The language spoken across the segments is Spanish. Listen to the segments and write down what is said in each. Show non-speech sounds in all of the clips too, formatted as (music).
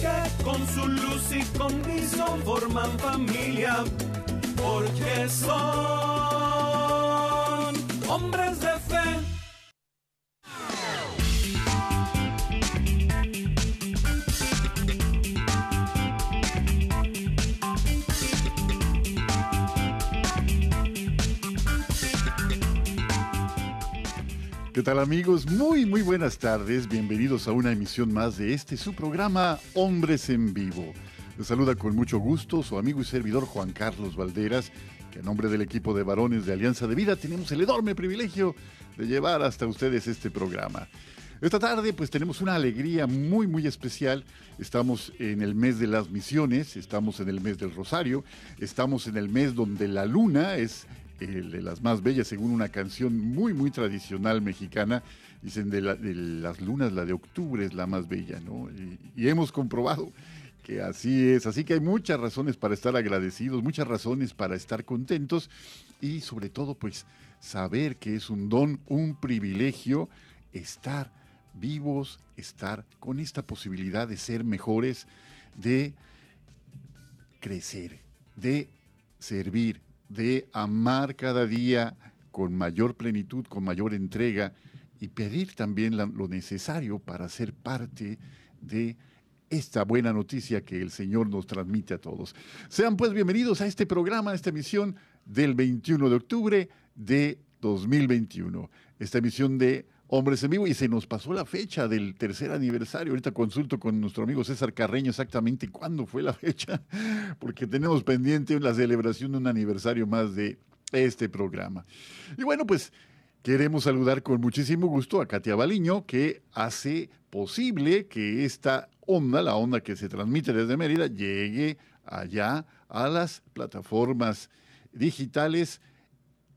que con su luz y condición forman familia, porque son hombres de fe. ¿Qué tal amigos? Muy, muy buenas tardes. Bienvenidos a una emisión más de este, su programa Hombres en Vivo. Les saluda con mucho gusto su amigo y servidor Juan Carlos Valderas, que en nombre del equipo de varones de Alianza de Vida tenemos el enorme privilegio de llevar hasta ustedes este programa. Esta tarde pues tenemos una alegría muy muy especial. Estamos en el mes de las misiones, estamos en el mes del Rosario, estamos en el mes donde la luna es de las más bellas, según una canción muy, muy tradicional mexicana. Dicen de, las lunas, la de octubre es la más bella, ¿no? Y, hemos comprobado que así es. Así que hay muchas razones para estar agradecidos, muchas razones para estar contentos y sobre todo, pues, saber que es un don, un privilegio estar vivos, estar con esta posibilidad de ser mejores, de crecer, de servir, de amar cada día con mayor plenitud, con mayor entrega y pedir también lo necesario para ser parte de esta buena noticia que el Señor nos transmite a todos. Sean pues bienvenidos a este programa, a esta emisión del 21 de octubre de 2021. Esta emisión de Hombres en Vivo y se nos pasó la fecha del tercer aniversario. Ahorita consulto con nuestro amigo César Carreño exactamente cuándo fue la (laughs) fecha, porque tenemos pendiente la celebración de un aniversario más de este programa. Y bueno, pues queremos saludar con muchísimo gusto a Katia Baliño, que hace posible que esta onda, la onda que se transmite desde Mérida, llegue allá a las plataformas digitales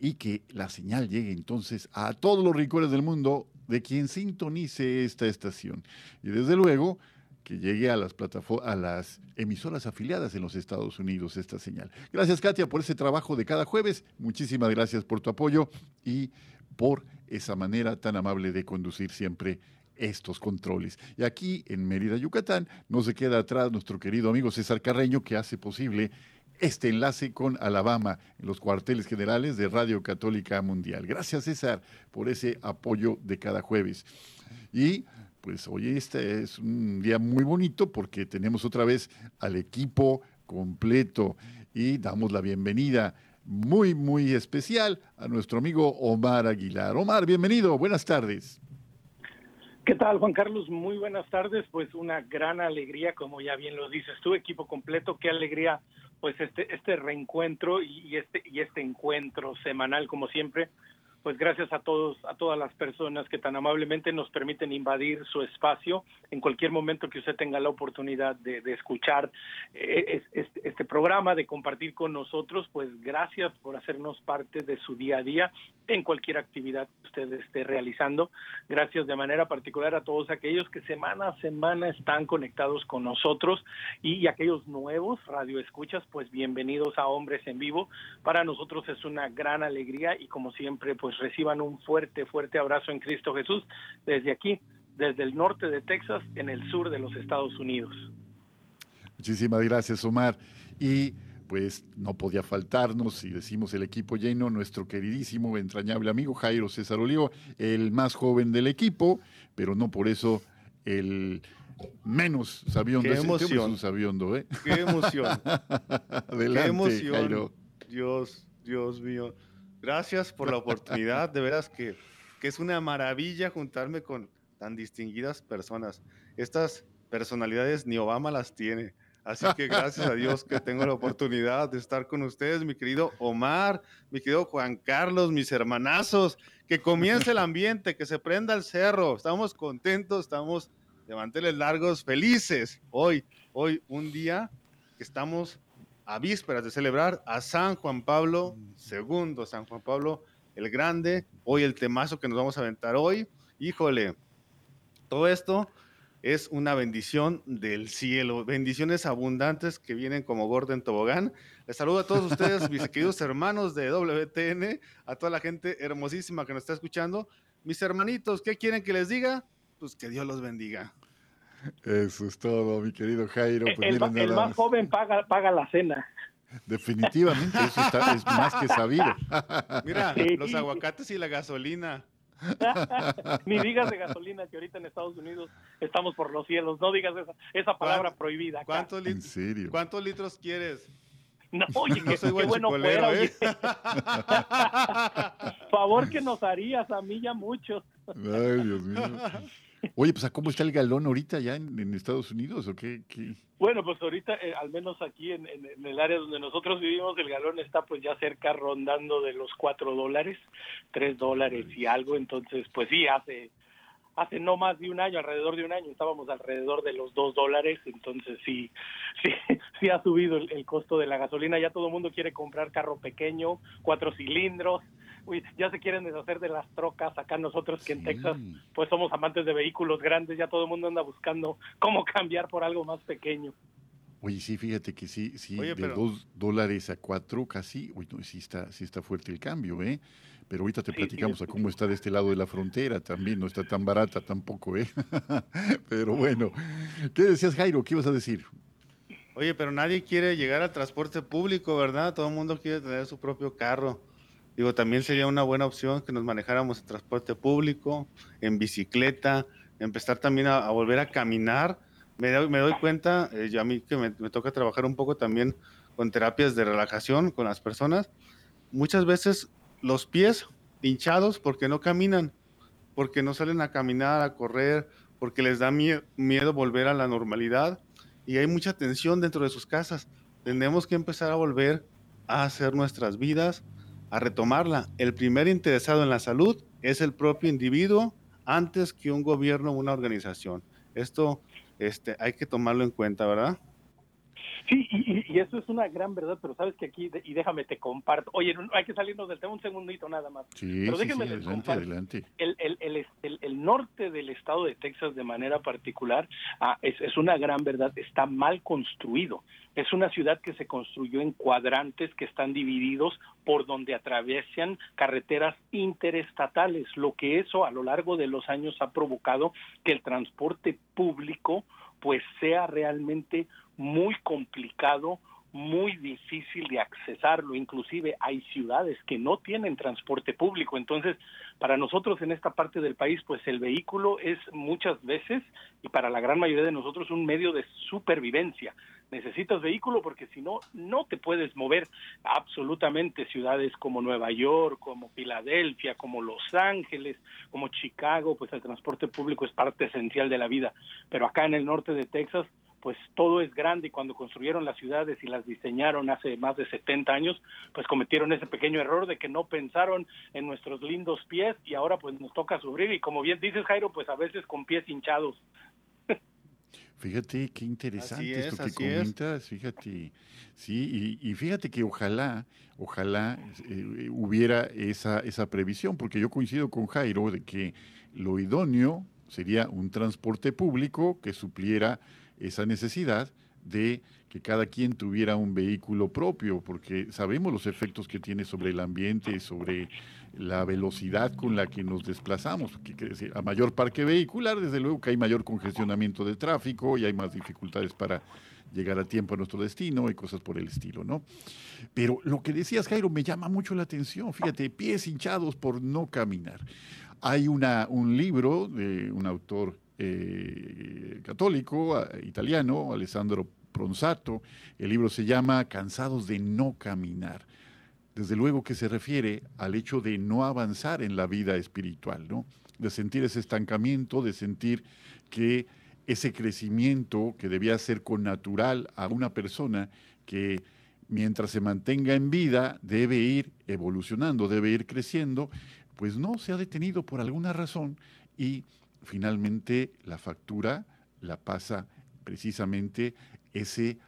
y que la señal llegue entonces a todos los rincones del mundo de quien sintonice esta estación. Y desde luego que llegue a las a las emisoras afiliadas en los Estados Unidos esta señal. Gracias Katia por ese trabajo de cada jueves. Muchísimas gracias por tu apoyo y por esa manera tan amable de conducir siempre estos controles. Y aquí en Mérida, Yucatán, no se queda atrás nuestro querido amigo César Carreño que hace posible este enlace con Alabama en los cuarteles generales de Radio Católica Mundial. Gracias César por ese apoyo de cada jueves. Y pues hoy este es un día muy bonito porque tenemos otra vez al equipo completo y damos la bienvenida muy, muy especial a nuestro amigo Omar Aguilar. Omar, bienvenido, buenas tardes. ¿Qué tal, Juan Carlos? Muy buenas tardes. Pues una gran alegría, como ya bien lo dices tú, equipo completo. Qué alegría pues este este reencuentro y este y este encuentro semanal como siempre pues gracias a todos, a todas las personas que tan amablemente nos permiten invadir su espacio en cualquier momento que usted tenga la oportunidad de, escuchar eh, este, programa, de compartir con nosotros, pues gracias por hacernos parte de su día a día en cualquier actividad que usted esté realizando. Gracias de manera particular a todos aquellos que semana a semana están conectados con nosotros y, y aquellos nuevos radio escuchas, pues bienvenidos a Hombres en Vivo. Para nosotros es una gran alegría y como siempre, pues pues, reciban un fuerte, fuerte abrazo en Cristo Jesús desde aquí, desde el norte de Texas, en el sur de los Estados Unidos. Muchísimas gracias, Omar. Y pues no podía faltarnos, si decimos el equipo lleno, nuestro queridísimo, entrañable amigo Jairo César Olivo, el más joven del equipo, pero no por eso el menos sabiondo. Qué emoción. sabiondo, ¿eh? Qué emoción. (laughs) Adelante, Qué emoción. Dios, Dios mío. Gracias por la oportunidad, de veras que, que es una maravilla juntarme con tan distinguidas personas. Estas personalidades ni Obama las tiene. Así que gracias a Dios que tengo la oportunidad de estar con ustedes, mi querido Omar, mi querido Juan Carlos, mis hermanazos, que comience el ambiente, que se prenda el cerro. Estamos contentos, estamos de manteles largos, felices. Hoy, hoy un día que estamos a vísperas de celebrar a San Juan Pablo II, San Juan Pablo el Grande. Hoy el temazo que nos vamos a aventar hoy. Híjole, todo esto es una bendición del cielo, bendiciones abundantes que vienen como Gordon Tobogán. Les saludo a todos ustedes, mis (laughs) queridos hermanos de WTN, a toda la gente hermosísima que nos está escuchando. Mis hermanitos, ¿qué quieren que les diga? Pues que Dios los bendiga. Eso es todo, mi querido Jairo. Pues el, más, joven paga, paga la cena. Definitivamente, eso es más que sabido. (laughs) Mira, los aguacates y la gasolina. (laughs) Ni digas de gasolina que ahorita en Estados Unidos estamos por los cielos. No digas esa, esa palabra prohibida. ¿Cuántos, ¿En serio? ¿Cuántos litros quieres? No, (laughs) oye, no qué, bueno fuera, ¿eh? Favor que nos harías, a mí ya muchos. Ay, Dios mío. Oye, pues ¿cómo está el galón ahorita ya en, Estados Unidos o qué? Bueno, pues ahorita, eh, al menos aquí en, el área donde nosotros vivimos, el galón está pues ya cerca rondando de los cuatro dólares, tres dólares y algo, entonces pues sí, hace hace no más de un año, alrededor de un año, estábamos alrededor de los dos dólares, entonces sí, (laughs) sí, sí ha subido el, costo de la gasolina, ya todo el mundo quiere comprar carro pequeño, cuatro cilindros, uy, ya se quieren deshacer de las trocas, acá nosotros que en Texas pues somos amantes de vehículos grandes, ya todo el mundo anda buscando cómo (laughs) cambiar por algo más pequeño. Oye, sí, fíjate que sí, sí, de dos dólares a cuatro casi, uy, no, sí está, sí está fuerte el cambio, ¿eh? Pero ahorita te platicamos a cómo está de este lado de la frontera también, no está tan barata tampoco, ¿eh? (laughs) pero bueno, ¿qué decías Jairo? ¿Qué ibas a decir? Oye, pero nadie quiere llegar al transporte público, ¿verdad? Todo el mundo quiere tener su propio carro. Digo, también sería una buena opción que nos manejáramos en transporte público, en bicicleta, empezar también a, volver a caminar. Me doy, me doy cuenta, eh, yo a mí que me, me toca trabajar un poco también con terapias de relajación con las personas, muchas veces los pies hinchados porque no caminan, porque no salen a caminar, a correr, porque les da miedo volver a la normalidad y hay mucha tensión dentro de sus casas. Tenemos que empezar a volver a hacer nuestras vidas, a retomarla. El primer interesado en la salud es el propio individuo antes que un gobierno o una organización. Esto este, hay que tomarlo en cuenta, ¿verdad? Sí, y, eso es una gran verdad, pero sabes que aquí, y déjame te comparto, oye, hay que salirnos del tema un segundito nada más. Sí, pero déjame sí, adelante, adelante. El, el, el, el, norte del estado de Texas de manera particular ah, es, es una gran verdad, está mal construido. Es una ciudad que se construyó en cuadrantes que están divididos por donde atraviesan carreteras interestatales, lo que eso a lo largo de los años ha provocado que el transporte público pues sea realmente muy complicado, muy difícil de accesarlo, inclusive hay ciudades que no tienen transporte público, entonces para nosotros en esta parte del país pues el vehículo es muchas veces y para la gran mayoría de nosotros un medio de supervivencia. Necesitas vehículo porque si no, no te puedes mover absolutamente ciudades como Nueva York, como Filadelfia, como Los Ángeles, como Chicago, pues el transporte público es parte esencial de la vida. Pero acá en el norte de Texas, pues todo es grande y cuando construyeron las ciudades y las diseñaron hace más de 70 años, pues cometieron ese pequeño error de que no pensaron en nuestros lindos pies y ahora pues nos toca sufrir. Y como bien dices Jairo, pues a veces con pies hinchados. Fíjate qué interesante esto que comentas, fíjate, sí, y, fíjate que ojalá, ojalá eh, hubiera esa, esa previsión, porque yo coincido con Jairo de que lo idóneo sería un transporte público que supliera esa necesidad de que cada quien tuviera un vehículo propio, porque sabemos los efectos que tiene sobre el ambiente, sobre la velocidad con la que nos desplazamos. Que, a mayor parque vehicular, desde luego que hay mayor congestionamiento de tráfico y hay más dificultades para llegar a tiempo a nuestro destino y cosas por el estilo, ¿no? Pero lo que decías, Jairo, me llama mucho la atención. Fíjate, pies hinchados por no caminar. Hay una, un libro de un autor eh, católico italiano, Alessandro Pronsato. El libro se llama Cansados de no caminar. Desde luego que se refiere al hecho de no avanzar en la vida espiritual, ¿no? De sentir ese estancamiento, de sentir que ese crecimiento que debía ser con natural a una persona que mientras se mantenga en vida debe ir evolucionando, debe ir creciendo, pues no se ha detenido por alguna razón y finalmente la factura la pasa precisamente ese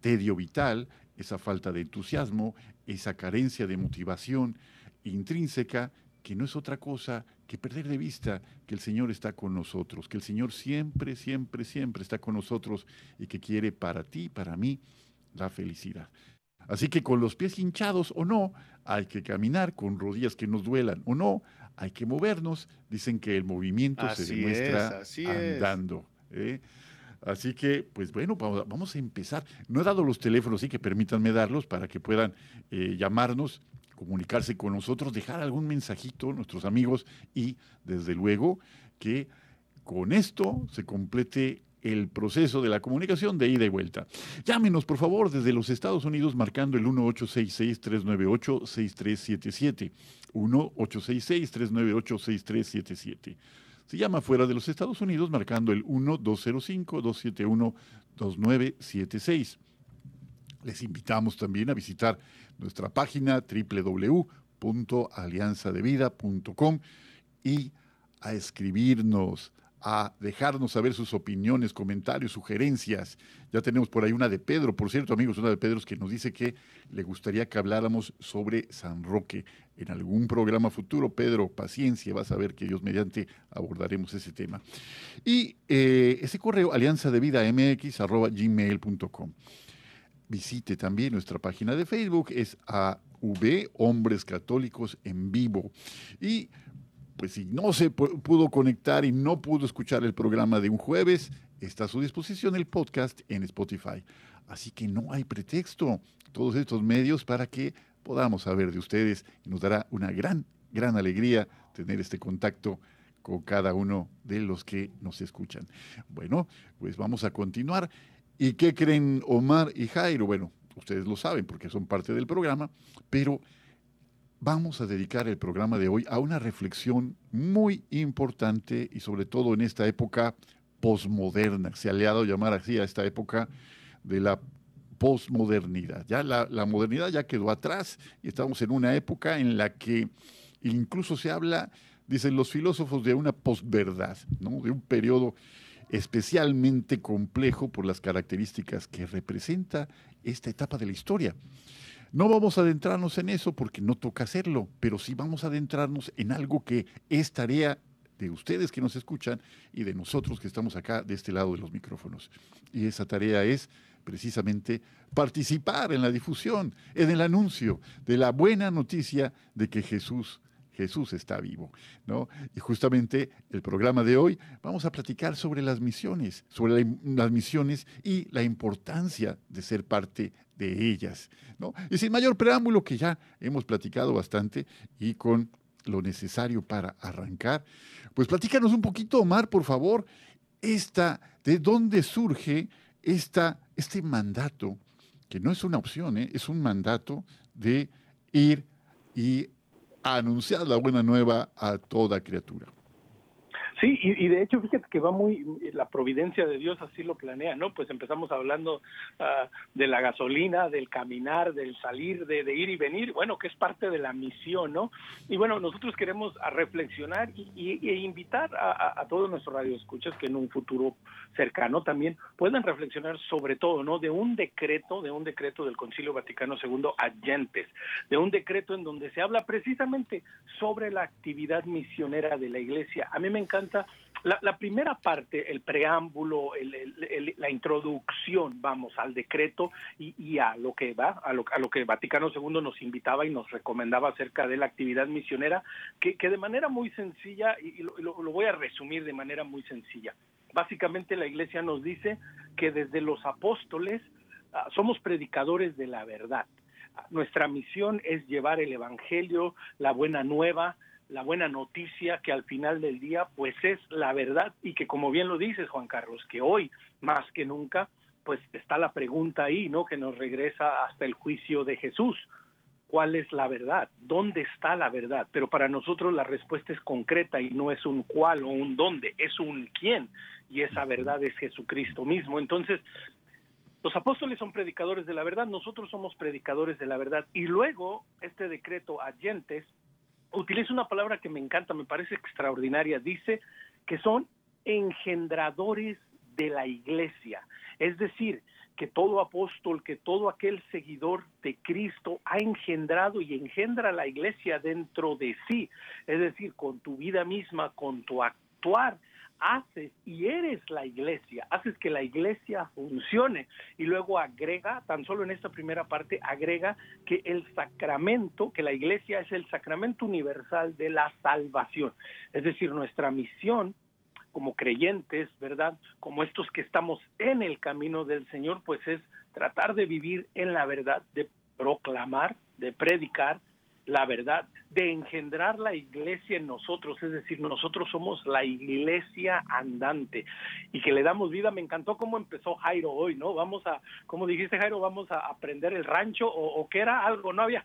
tedio vital, esa falta de entusiasmo, esa carencia de motivación intrínseca, que no es otra cosa que perder de vista que el Señor está con nosotros, que el Señor siempre, siempre, siempre está con nosotros y que quiere para ti, para mí, la felicidad. Así que con los pies hinchados o no, hay que caminar con rodillas que nos duelan o no, hay que movernos. Dicen que el movimiento se demuestra andando. ¿eh? Así que, pues bueno, vamos a empezar. No he dado los teléfonos, sí que permítanme darlos para que puedan eh, llamarnos, comunicarse con nosotros, dejar algún mensajito, nuestros amigos, y desde luego que con esto se complete el proceso de la comunicación de ida y vuelta. Llámenos, por favor, desde los Estados Unidos marcando el 1866-398-6377. 1866-398-6377. Se llama fuera de los Estados Unidos marcando el 1205-271-2976. Les invitamos también a visitar nuestra página www.alianzadevida.com y a escribirnos a dejarnos saber sus opiniones, comentarios, sugerencias. Ya tenemos por ahí una de Pedro, por cierto, amigos, una de Pedro que nos dice que le gustaría que habláramos sobre San Roque en algún programa futuro. Pedro, paciencia, vas a ver que Dios mediante abordaremos ese tema. Y eh, ese correo, alianza de vida mx. Visite también nuestra página de Facebook, es AV Hombres Católicos en Vivo. Y pues si no se pudo conectar y no pudo escuchar el programa de un jueves, está a su disposición el podcast en Spotify. Así que no hay pretexto, todos estos medios para que podamos saber de ustedes nos dará una gran, gran alegría tener este contacto con cada uno de los que nos escuchan. Bueno, pues vamos a continuar. ¿Y qué creen Omar y Jairo? Bueno, ustedes lo saben porque son parte del programa, pero vamos a dedicar el programa de hoy a una reflexión muy importante y sobre todo en esta época posmoderna. Se ha aliado a llamar así a esta época de la posmodernidad. Ya la, modernidad ya quedó atrás y estamos en una época en la que incluso se habla, dicen los filósofos, de una posverdad, de un periodo especialmente complejo por las características que representa esta etapa de la historia. No vamos a adentrarnos en eso porque no toca hacerlo, pero sí vamos a adentrarnos en algo que es tarea de ustedes que nos escuchan y de nosotros que estamos acá de este lado de los micrófonos. Y esa tarea es precisamente participar en la difusión, en el anuncio de la buena noticia de que Jesús Jesús está vivo, ¿no? Y justamente el programa de hoy vamos a platicar sobre las misiones, sobre las misiones y la importancia de ser parte de ellas. ¿no? Y sin mayor preámbulo, que ya hemos platicado bastante y con lo necesario para arrancar, pues platícanos un poquito, Omar, por favor, esta, de dónde surge esta, este mandato, que no es una opción, ¿eh? es un mandato de ir y anunciar la buena nueva a toda criatura. Sí, y, de hecho, fíjate que va muy, la providencia de Dios así lo planea, ¿no? Pues empezamos hablando uh, de la gasolina, del caminar, del salir, de, ir y venir, bueno, que es parte de la misión, ¿no? Y bueno, nosotros queremos a reflexionar y, y, e invitar a, a, todos nuestros radioescuchas que en un futuro cercano también puedan reflexionar sobre todo, ¿no? De un decreto, de un decreto del Concilio Vaticano II Agentes, de un decreto en donde se habla precisamente sobre la actividad misionera de la Iglesia. A mí me encanta la, primera parte, el preámbulo, la introducción, vamos, al decreto y, a lo que va, a lo, a lo, que Vaticano II nos invitaba y nos recomendaba acerca de la actividad misionera, que, de manera muy sencilla, y, lo, voy a resumir de manera muy sencilla. Básicamente la Iglesia nos dice que desde los apóstoles ah, somos predicadores de la verdad. Nuestra misión es llevar el Evangelio, la buena nueva, la buena noticia que al final del día pues es la verdad y que como bien lo dices Juan Carlos, que hoy más que nunca pues está la pregunta ahí, ¿no? Que nos regresa hasta el juicio de Jesús. ¿Cuál es la verdad? ¿Dónde está la verdad? Pero para nosotros la respuesta es concreta y no es un cuál o un dónde, es un quién. Y esa verdad es Jesucristo mismo. Entonces, los apóstoles son predicadores de la verdad, nosotros somos predicadores de la verdad. Y luego, este decreto Agentes utiliza una palabra que me encanta, me parece extraordinaria. Dice que son engendradores de la iglesia. Es decir, que todo apóstol, que todo aquel seguidor de Cristo ha engendrado y engendra la iglesia dentro de sí. Es decir, con tu vida misma, con tu actuar, haces y eres la iglesia, haces que la iglesia funcione y luego agrega, tan solo en esta primera parte, agrega que el sacramento, que la iglesia es el sacramento universal de la salvación. Es decir, nuestra misión como creyentes, ¿verdad? Como estos que estamos en el camino del Señor, pues es tratar de vivir en la verdad, de proclamar, de predicar, la verdad, de engendrar la iglesia en nosotros, es decir, nosotros somos la iglesia andante y que le damos vida. Me encantó cómo empezó Jairo hoy, ¿no? Vamos a, como dijiste Jairo, vamos a aprender el rancho o, o que era algo, no había,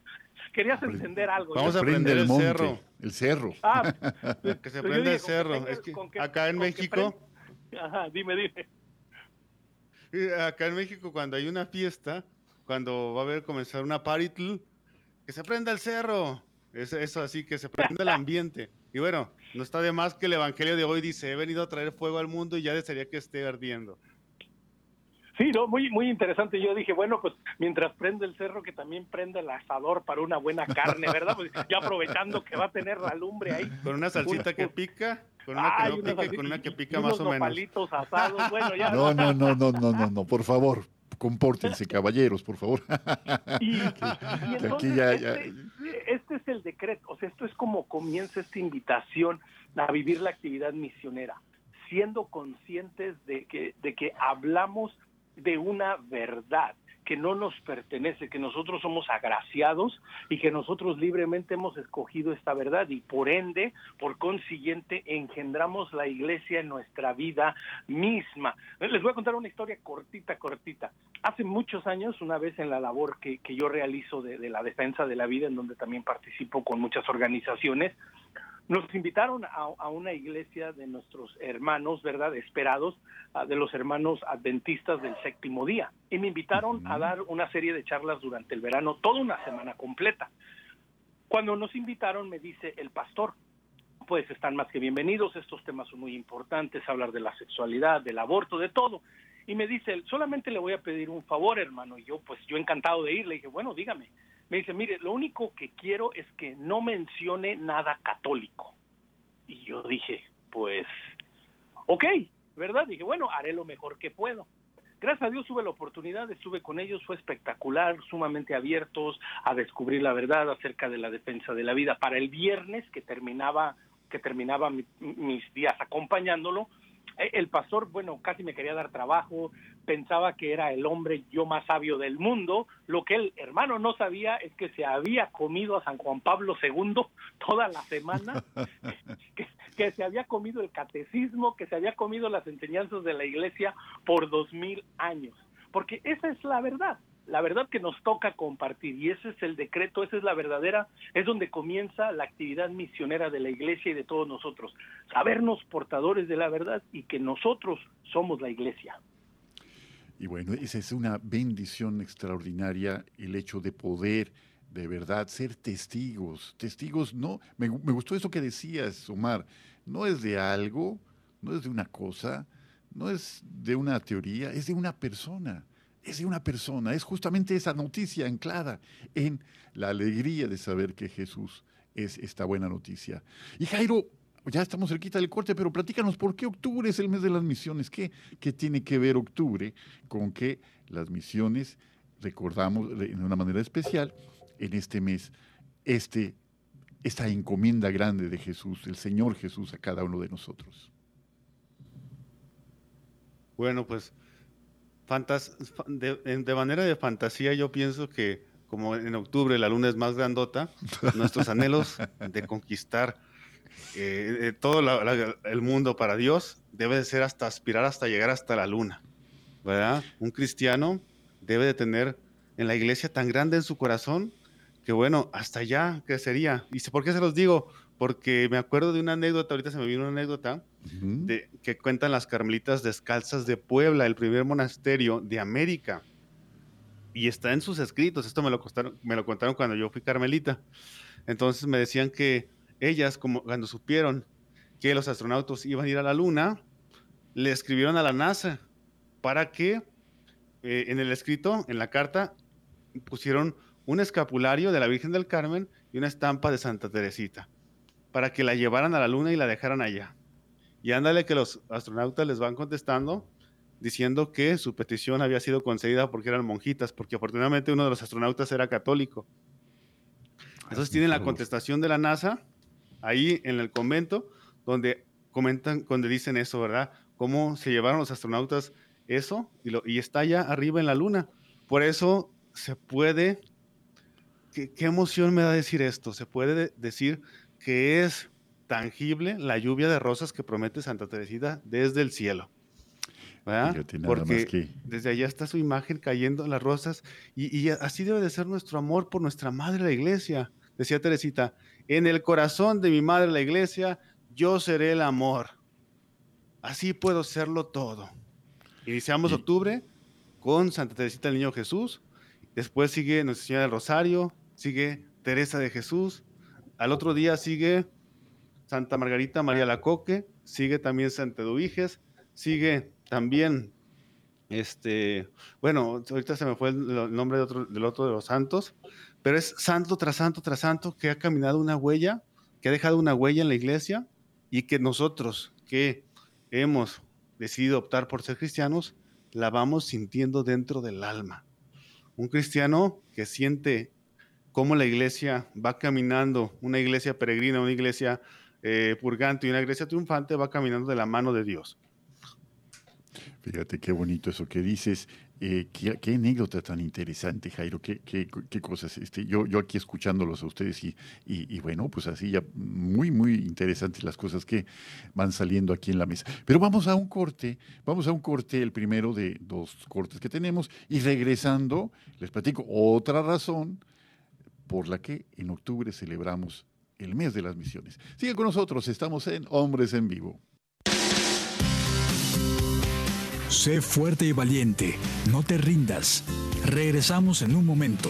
querías encender algo. Vamos a aprender el, cerro. El cerro. Ah, (laughs) que se prende el cerro. es que acá en México. Ajá, dime, dime. Acá en México, cuando hay una fiesta, cuando va a haber comenzar una party, que se prenda el cerro. Es eso así, que se prenda el ambiente. Y bueno, no está de más que el Evangelio de hoy dice, he venido a traer fuego al mundo y ya desearía que esté ardiendo. Sí, no, muy, muy interesante. Yo dije, bueno, pues mientras prende el cerro, que también prenda el asador para una buena carne, ¿verdad? Pues ya aprovechando que va a tener la lumbre ahí. Con una salsita que pica, con una que no pica y con una que pica más o menos. Asados. Bueno, ya. No, no, no, no, no, no, no, por favor compórtense, caballeros, por favor. (laughs) Y, aquí ya, este, este, es el decreto, o sea, esto es como comienza esta invitación a vivir la actividad misionera, siendo conscientes de que, de que hablamos de una verdad, que no nos pertenece, que nosotros somos agraciados y que nosotros libremente hemos escogido esta verdad y por ende, por consiguiente, engendramos la iglesia en nuestra vida misma. Les voy a contar una historia cortita, cortita. Hace muchos años, una vez en la labor que, que yo realizo de, de la defensa de la vida, en donde también participo con muchas organizaciones, nos invitaron a, una iglesia de nuestros hermanos, ¿verdad? Esperados, ah, de los hermanos adventistas del séptimo día. Y me invitaron a dar una serie de charlas durante el verano, toda una semana completa. Cuando nos invitaron, me dice el pastor, pues están más que bienvenidos, estos temas son muy importantes, hablar de la sexualidad, del aborto, de todo. Y me dice, solamente le voy a pedir un favor, hermano. Y yo, pues yo encantado de ir, le dije, bueno, dígame me dice, mire, lo único que quiero es que no mencione nada católico. Y yo dije, pues, ok, ¿verdad? Dije, bueno, haré lo mejor que puedo. Gracias a Dios tuve la oportunidad, estuve con ellos, fue espectacular, sumamente abiertos a descubrir la verdad acerca de la defensa de la vida. Para el viernes que terminaba, que terminaba mis días acompañándolo, el pastor, bueno, casi me quería dar trabajo, pensaba que era el hombre yo más sabio del mundo. Lo que el hermano no sabía es que se había comido a San Juan Pablo II toda la semana, (laughs) que, se había comido el catecismo, que se había comido las enseñanzas de la iglesia por dos mil años. Porque esa es la verdad la verdad que nos toca compartir y ese es el decreto, esa es la verdadera, es donde comienza la actividad misionera de la iglesia y de todos nosotros, sabernos portadores de la verdad y que nosotros somos la iglesia. Y bueno, esa es una bendición extraordinaria el hecho de poder de verdad ser testigos, testigos no, me, gustó eso que decías, Omar, no es de algo, no es de una cosa, no es de una teoría, es de una persona es de una persona, es justamente esa noticia anclada en la alegría de saber que Jesús es esta buena noticia. Y Jairo, ya estamos cerquita del corte, pero platícanos, ¿por qué octubre es el mes de las misiones? ¿Qué, qué tiene que ver octubre con que las misiones recordamos de una manera especial en este mes este, esta encomienda grande de Jesús, el Señor Jesús a cada uno de nosotros? Bueno, pues de, manera de fantasía, yo pienso que como en octubre la luna es más grandota, (laughs) nuestros anhelos de conquistar eh, eh, todo el mundo para Dios debe de ser hasta aspirar hasta llegar hasta la luna, ¿verdad? Un cristiano debe de tener en la iglesia tan grande en su corazón que bueno, hasta allá sería ¿Y por qué se los digo? Porque me acuerdo de una anécdota, ahorita se me vino una anécdota, de, que cuentan las Carmelitas Descalzas de Puebla, el primer monasterio de América. Y está en sus escritos, esto me lo, me lo contaron cuando yo fui carmelita. Entonces me decían que ellas, como cuando supieron que los astronautas iban a ir a la luna, le escribieron a la NASA para que eh, en el escrito, en la carta, pusieron un escapulario de la Virgen del Carmen y una estampa de Santa Teresita, para que la llevaran a la luna y la dejaran allá. Y ándale que los astronautas les van contestando diciendo que su petición había sido concedida porque eran monjitas, porque afortunadamente uno de los astronautas era católico. Entonces tienen la contestación de la NASA ahí en el convento, donde comentan, donde dicen eso, ¿verdad? Cómo se llevaron los astronautas eso y, lo, y está allá arriba en la luna. Por eso se puede, ¿qué, qué emoción me da decir esto? Se puede decir que es tangible la lluvia de rosas que promete Santa Teresita desde el cielo. ¿verdad? Porque desde allá está su imagen cayendo en las rosas y, y, así debe de ser nuestro amor por nuestra madre la iglesia. Decía Teresita, en el corazón de mi madre la iglesia, yo seré el amor. Así puedo serlo todo. Iniciamos y... octubre con Santa Teresita del Niño Jesús, después sigue Nuestra Señora del Rosario, sigue Teresa de Jesús, al otro día sigue Santa Margarita María Lacoque, sigue también Santa Eduviges, sigue también, este, bueno, ahorita se me fue el, nombre de otro, del otro de los santos, pero es santo tras santo tras santo que ha caminado una huella, que ha dejado una huella en la iglesia y que nosotros que hemos decidido optar por ser cristianos, la vamos sintiendo dentro del alma. Un cristiano que siente cómo la iglesia va caminando, una iglesia peregrina, una iglesia eh, purgante y una iglesia triunfante va caminando de la mano de Dios. Fíjate qué bonito eso que dices. Eh, qué, qué, anécdota tan interesante, Jairo. Qué, qué, qué cosas. Este, yo, yo aquí escuchándolos a ustedes y, y, y, bueno, pues así ya muy, muy interesantes las cosas que van saliendo aquí en la mesa. Pero vamos a un corte, vamos a un corte, el primero de dos cortes que tenemos. Y regresando, les platico otra razón por la que en octubre celebramos el mes de las misiones. Sigue con nosotros, estamos en Hombres en Vivo. Sé fuerte y valiente, no te rindas. Regresamos en un momento.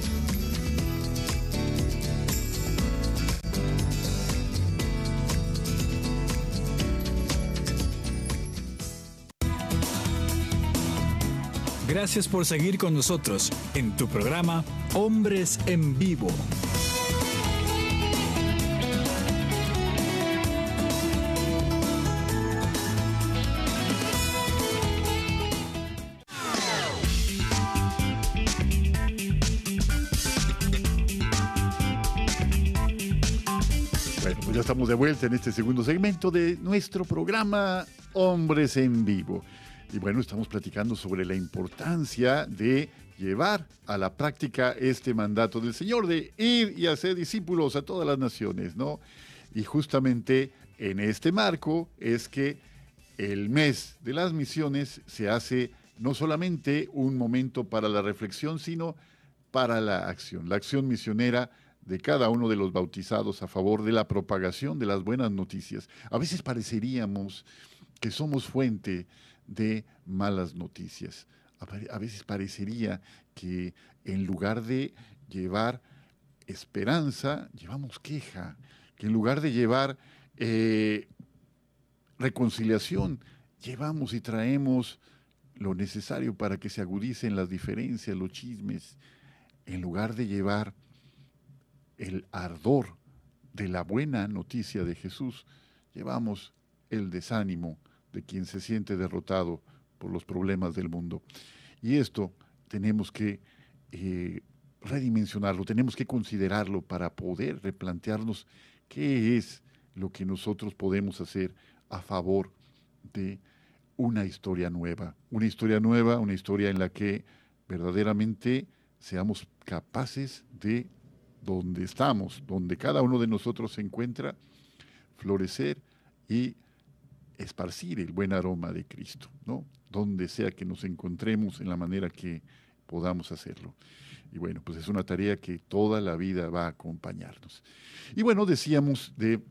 Gracias por seguir con nosotros en tu programa Hombres en Vivo. Bueno, pues ya estamos de vuelta en este segundo segmento de nuestro programa Hombres en Vivo. Y bueno, estamos platicando sobre la importancia de llevar a la práctica este mandato del Señor, de ir y hacer discípulos a todas las naciones, ¿no? Y justamente en este marco es que el mes de las misiones se hace no solamente un momento para la reflexión, sino para la acción, la acción misionera de cada uno de los bautizados a favor de la propagación de las buenas noticias. A veces pareceríamos que somos fuente de malas noticias. A veces parecería que en lugar de llevar esperanza, llevamos queja, que en lugar de llevar eh, reconciliación, llevamos y traemos lo necesario para que se agudicen las diferencias, los chismes, en lugar de llevar el ardor de la buena noticia de Jesús, llevamos el desánimo de quien se siente derrotado por los problemas del mundo. Y esto tenemos que eh, redimensionarlo, tenemos que considerarlo para poder replantearnos qué es lo que nosotros podemos hacer a favor de una historia nueva, una historia nueva, una historia en la que verdaderamente seamos capaces de donde estamos, donde cada uno de nosotros se encuentra, florecer y esparcir el buen aroma de Cristo, ¿no? Donde sea que nos encontremos en la manera que podamos hacerlo. Y bueno, pues es una tarea que toda la vida va a acompañarnos. Y bueno, decíamos de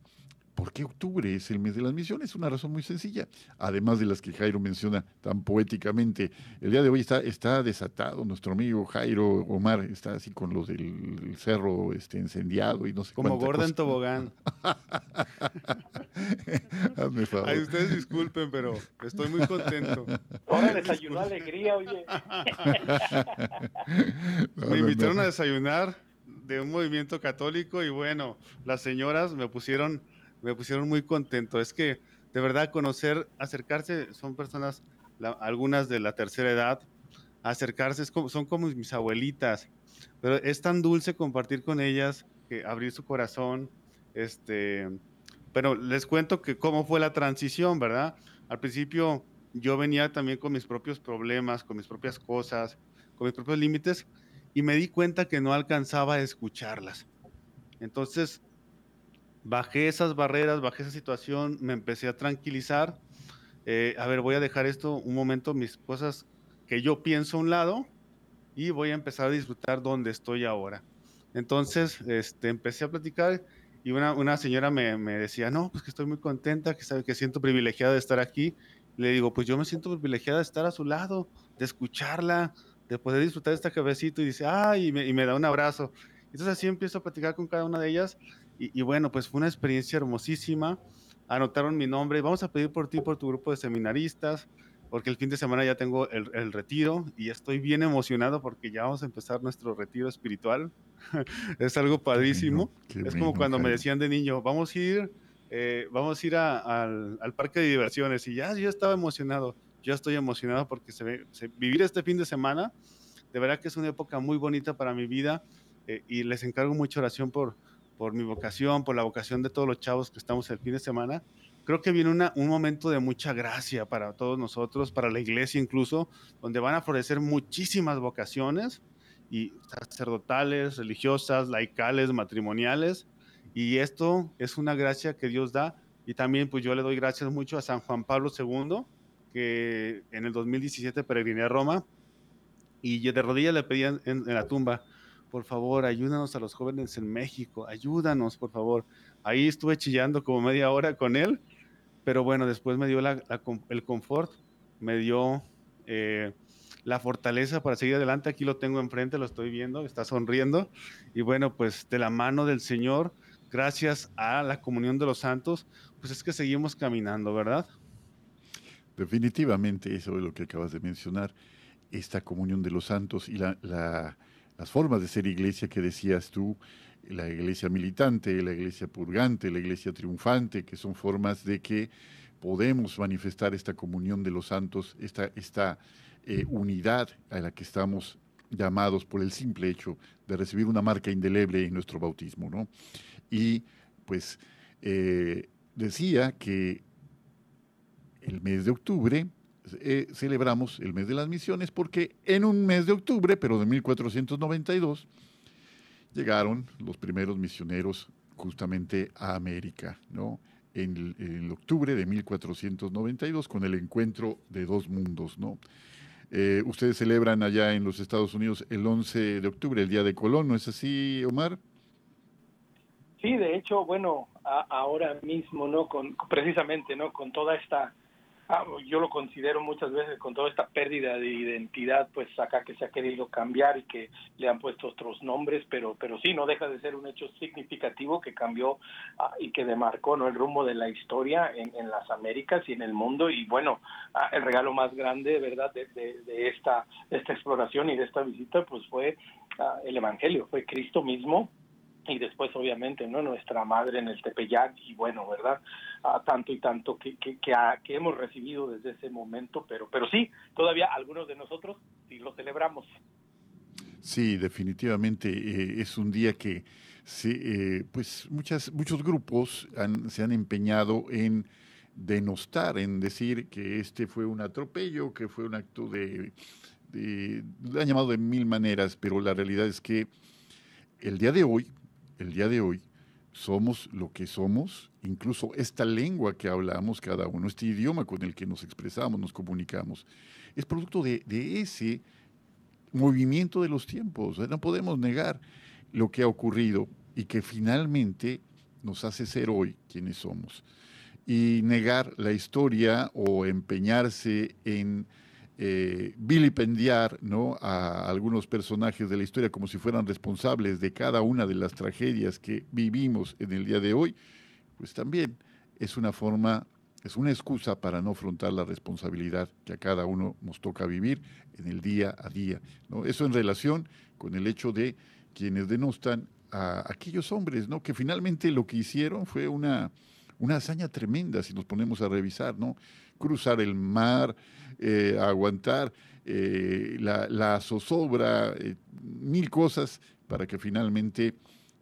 ¿Por qué octubre es el mes de las misiones? Una razón muy sencilla, además de las que Jairo menciona tan poéticamente. El día de hoy está, está desatado nuestro amigo Jairo Omar, está así con los del cerro este, encendiado y no sé Como gorda en tobogán. (laughs) Hazme favor. Ay, ustedes disculpen, pero estoy muy contento. Ahora desayunó alegría, oye. No, (laughs) Me no, invitaron no. a desayunar de un movimiento católico y bueno, las señoras me pusieron, me pusieron muy contento. Es que de verdad conocer, acercarse, son personas, algunas de la tercera edad, acercarse es como- son como mis abuelitas, pero es tan dulce compartir con ellas, que abrir su corazón, este, pero les cuento que cómo fue la transición, ¿verdad? Al principio yo venía también con mis propios problemas, con mis propias cosas, con mis propios límites y me di cuenta que no alcanzaba a escucharlas. Entonces, bajé esas barreras, bajé esa situación, me empecé a tranquilizar. eh, a ver, voy a dejar esto un momento, mis cosas que yo pienso a un lado y voy a empezar a disfrutar donde estoy ahora. Entonces, este, empecé a platicar y una, una señora me, me decía, no, pues que estoy muy contenta, que sabe que siento privilegiada de estar aquí. Le digo, pues yo me siento privilegiada de estar a su lado, de escucharla, de poder disfrutar de esta cabecito y dice, ay, y me, y me da un abrazo. Entonces así empiezo a platicar con cada una de ellas y, y bueno, pues fue una experiencia hermosísima. Anotaron mi nombre, vamos a pedir por ti, por tu grupo de seminaristas, porque el fin de semana ya tengo el, el retiro y estoy bien emocionado porque ya vamos a empezar nuestro retiro espiritual. (laughs) es algo padrísimo. Qué es como cuando me decían de niño, vamos a ir, eh, vamos a ir a- al, al parque de diversiones y ya yo estaba emocionado. Yo estoy emocionado porque se ve, se- vivir este fin de semana, de verdad que es una época muy bonita para mi vida eh, y les encargo mucha oración por, por mi vocación, por la vocación de todos los chavos que estamos el fin de semana. Creo que viene una- un momento de mucha gracia para todos nosotros, para la iglesia incluso, donde van a florecer muchísimas vocaciones y sacerdotales, religiosas, laicales, matrimoniales. Y esto es una gracia que Dios da. Y también pues yo le doy gracias mucho a San Juan Pablo II, que en el 2017 peregriné a Roma y de rodillas le pedí en, en la tumba, por favor, ayúdanos a los jóvenes en México, ayúdanos, por favor. Ahí estuve chillando como media hora con él, pero bueno, después me dio la- el confort, me dio eh, la fortaleza para seguir adelante. Aquí lo tengo enfrente, lo estoy viendo, está sonriendo. Y bueno, pues de la mano del Señor, gracias a la comunión de los santos, pues es que seguimos caminando, ¿verdad? Definitivamente eso es lo que acabas de mencionar, esta comunión de los santos y la- las formas de ser iglesia que decías tú, la iglesia militante, la iglesia purgante, la iglesia triunfante, que son formas de que podemos manifestar esta comunión de los santos, esta, esta eh, unidad a la que estamos llamados por el simple hecho de recibir una marca indeleble en nuestro bautismo, ¿no? Y pues eh, decía que el mes de octubre eh, celebramos el mes de las misiones porque en un mes de octubre, pero de 1492, llegaron los primeros misioneros justamente a América, ¿no? En, el- en octubre de 1492 con el encuentro de dos mundos, ¿no? Eh, ustedes celebran allá en los Estados Unidos el 11 de octubre, el Día de Colón, ¿no es así, Omar? Sí, de hecho, bueno, ahora mismo, ¿no? Con, precisamente, ¿no? Con toda esta, ah, yo lo considero muchas veces con toda esta pérdida de identidad, pues acá que se ha querido cambiar y que le han puesto otros nombres, pero, pero sí, no deja de ser un hecho significativo que cambió ah, y que demarcó, ¿no? El rumbo de la historia en, en las Américas y en el mundo y bueno, ah, el regalo más grande, ¿verdad? De, de, de esta, de esta exploración y de esta visita, pues fue el Evangelio, fue Cristo mismo y después obviamente no nuestra madre en el Tepeyac y bueno verdad Ah, tanto y tanto que que, que, que hemos recibido desde ese momento pero pero sí todavía algunos de nosotros sí lo celebramos. Sí, definitivamente eh, es un día que se, eh, pues muchas, muchos grupos han- se han empeñado en denostar, en decir que este fue un atropello, que fue un acto de, de- lo han llamado de mil maneras, pero la realidad es que el día de hoy, el día de hoy, somos lo que somos, incluso esta lengua que hablamos cada uno, este idioma con el que nos expresamos, nos comunicamos, es producto de, ese movimiento de los tiempos. No podemos negar lo que ha ocurrido y que finalmente nos hace ser hoy quienes somos. Y negar la historia o empeñarse en eh, vilipendiar ¿no? a algunos personajes de la historia como si fueran responsables de cada una de las tragedias que vivimos en el día de hoy, pues también es una forma, es una excusa para no afrontar la responsabilidad que a cada uno nos toca vivir en el día a día. ¿no? Eso en relación con el hecho de quienes denostan a aquellos hombres, ¿no? que finalmente lo que hicieron fue una, una hazaña tremenda si nos ponemos a revisar, ¿no? Cruzar el mar, eh, aguantar eh, la, zozobra, eh, mil cosas para que finalmente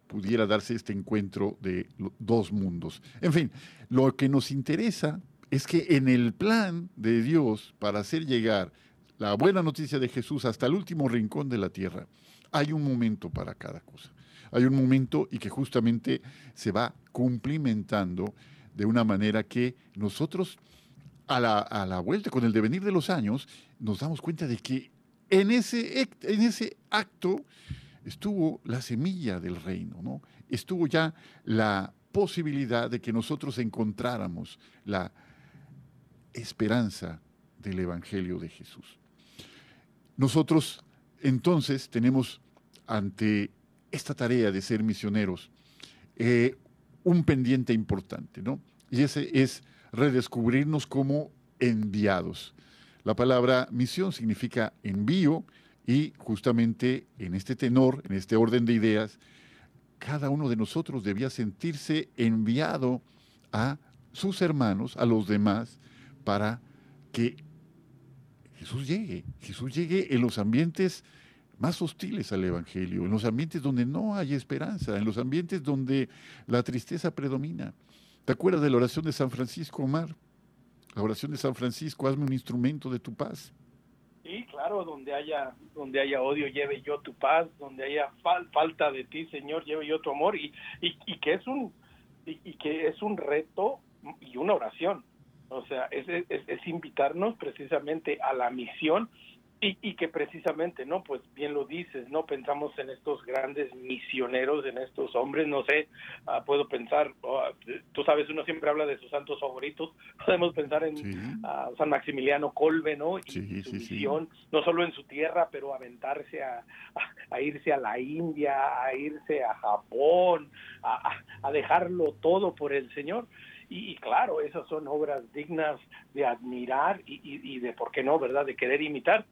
pudiera darse este encuentro de dos mundos. En fin, lo que nos interesa es que en el plan de Dios para hacer llegar la buena noticia de Jesús hasta el último rincón de la tierra, hay un momento para cada cosa. Hay un momento y que justamente se va cumplimentando de una manera que nosotros a la, vuelta, con el devenir de los años, nos damos cuenta de que en ese, en ese acto estuvo la semilla del reino, ¿no? Estuvo ya la posibilidad de que nosotros encontráramos la esperanza del Evangelio de Jesús. Nosotros entonces tenemos ante esta tarea de ser misioneros eh, un pendiente importante, ¿no? Y ese es redescubrirnos como enviados. La palabra misión significa envío y justamente en este tenor, en este orden de ideas, cada uno de nosotros debía sentirse enviado a sus hermanos, a los demás, para que Jesús llegue, Jesús llegue en los ambientes más hostiles al Evangelio, en los ambientes donde no hay esperanza, en los ambientes donde la tristeza predomina. ¿Te acuerdas de la oración de San Francisco, Omar? La oración de San Francisco, hazme un instrumento de tu paz. Sí, claro, donde haya, donde haya odio, lleve yo tu paz, donde haya falta de ti, Señor, lleve yo tu amor, y, y, que es un y, que es un reto y una oración. O sea, es, es invitarnos precisamente a la misión y, y, que precisamente, ¿no? Pues bien lo dices, ¿no? Pensamos en estos grandes misioneros, en estos hombres, no sé, ah, puedo pensar, oh, tú sabes, uno siempre habla de sus santos favoritos, (laughs) podemos pensar en ah, San Maximiliano Colbe, ¿no? Y su misión, no solo en su tierra, pero aventarse a, a, irse a la India, a irse a Japón, a, a dejarlo todo por el Señor. Y, claro, esas son obras dignas de admirar y, y, y, de, ¿por qué no, verdad?, de querer imitar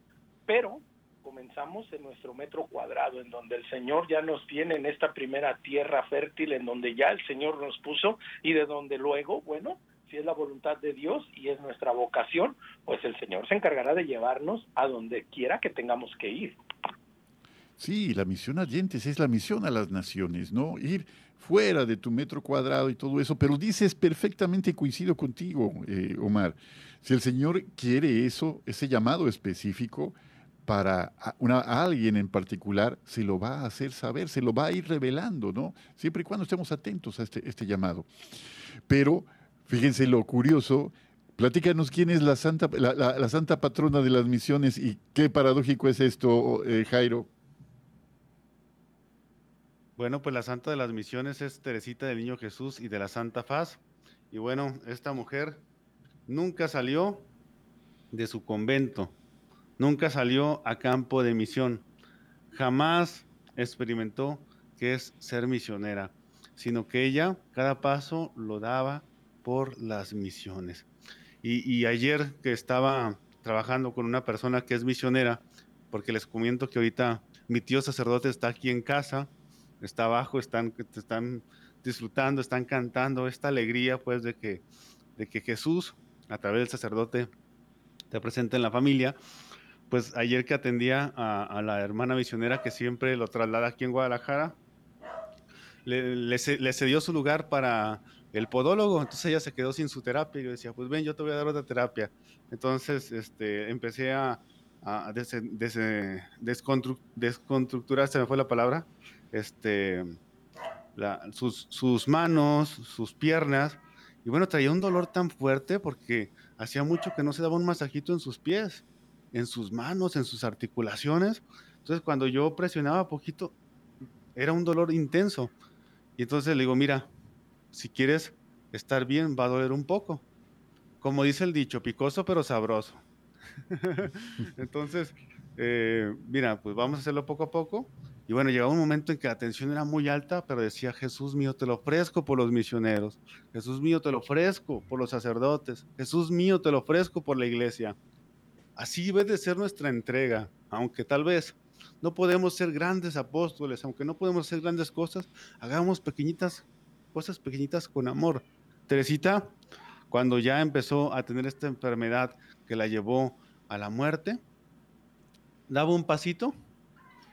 pero comenzamos en nuestro metro cuadrado, en donde el Señor ya nos tiene en esta primera tierra fértil, en donde ya el Señor nos puso y de donde luego, bueno, si es la voluntad de Dios y es nuestra vocación, pues el Señor se encargará de llevarnos a donde quiera que tengamos que ir. Sí, la misión a dientes es la misión a las naciones, ¿no? Ir fuera de tu metro cuadrado y todo eso, pero dices perfectamente coincido contigo, eh, Omar. Si el Señor quiere eso, ese llamado específico, para alguien en particular, se lo va a hacer saber, se lo va a ir revelando, ¿no? Siempre y cuando estemos atentos a este, este llamado. Pero, fíjense lo curioso, platícanos quién es la santa, la, santa patrona de las misiones y qué paradójico es esto, eh, Jairo. Bueno, pues la santa de las misiones es Teresita del Niño Jesús y de la Santa Faz. Y bueno, esta mujer nunca salió de su convento Nunca salió a campo de misión. Jamás experimentó qué es ser misionera, sino que ella cada paso lo daba por las misiones. Y, ayer que estaba trabajando con una persona que es misionera, porque les comento que ahorita mi tío sacerdote está aquí en casa, está abajo, están, están disfrutando, están cantando esta alegría pues de que, de que Jesús a través del sacerdote te presenta en la familia pues ayer que atendía a, la hermana misionera que siempre lo traslada aquí en Guadalajara, le, cedió su lugar para el podólogo, entonces ella se quedó sin su terapia y yo decía, pues ven, yo te voy a dar otra terapia. Entonces este, empecé a, a desconstructurar, se me fue la palabra, este, sus, sus manos, sus piernas. Y bueno, traía un dolor tan fuerte porque hacía mucho que no se daba un masajito en sus pies, en sus manos, en sus articulaciones. Entonces, cuando yo presionaba poquito, era un dolor intenso. Y entonces le digo, mira, si quieres estar bien, va a doler un poco. Como dice el dicho, picoso pero sabroso. (laughs) entonces, eh, mira, pues vamos a hacerlo poco a poco. Y bueno, llegaba un momento en que la tensión era muy alta, pero decía, Jesús mío, te lo ofrezco por los misioneros. Jesús mío, te lo ofrezco por los sacerdotes. Jesús mío, te lo ofrezco por la iglesia. Así debe de ser nuestra entrega, aunque tal vez no podemos ser grandes apóstoles, aunque no podemos hacer grandes cosas, hagamos pequeñitas cosas pequeñitas con amor. Teresita, cuando ya empezó a tener esta enfermedad que la llevó a la muerte, daba un pasito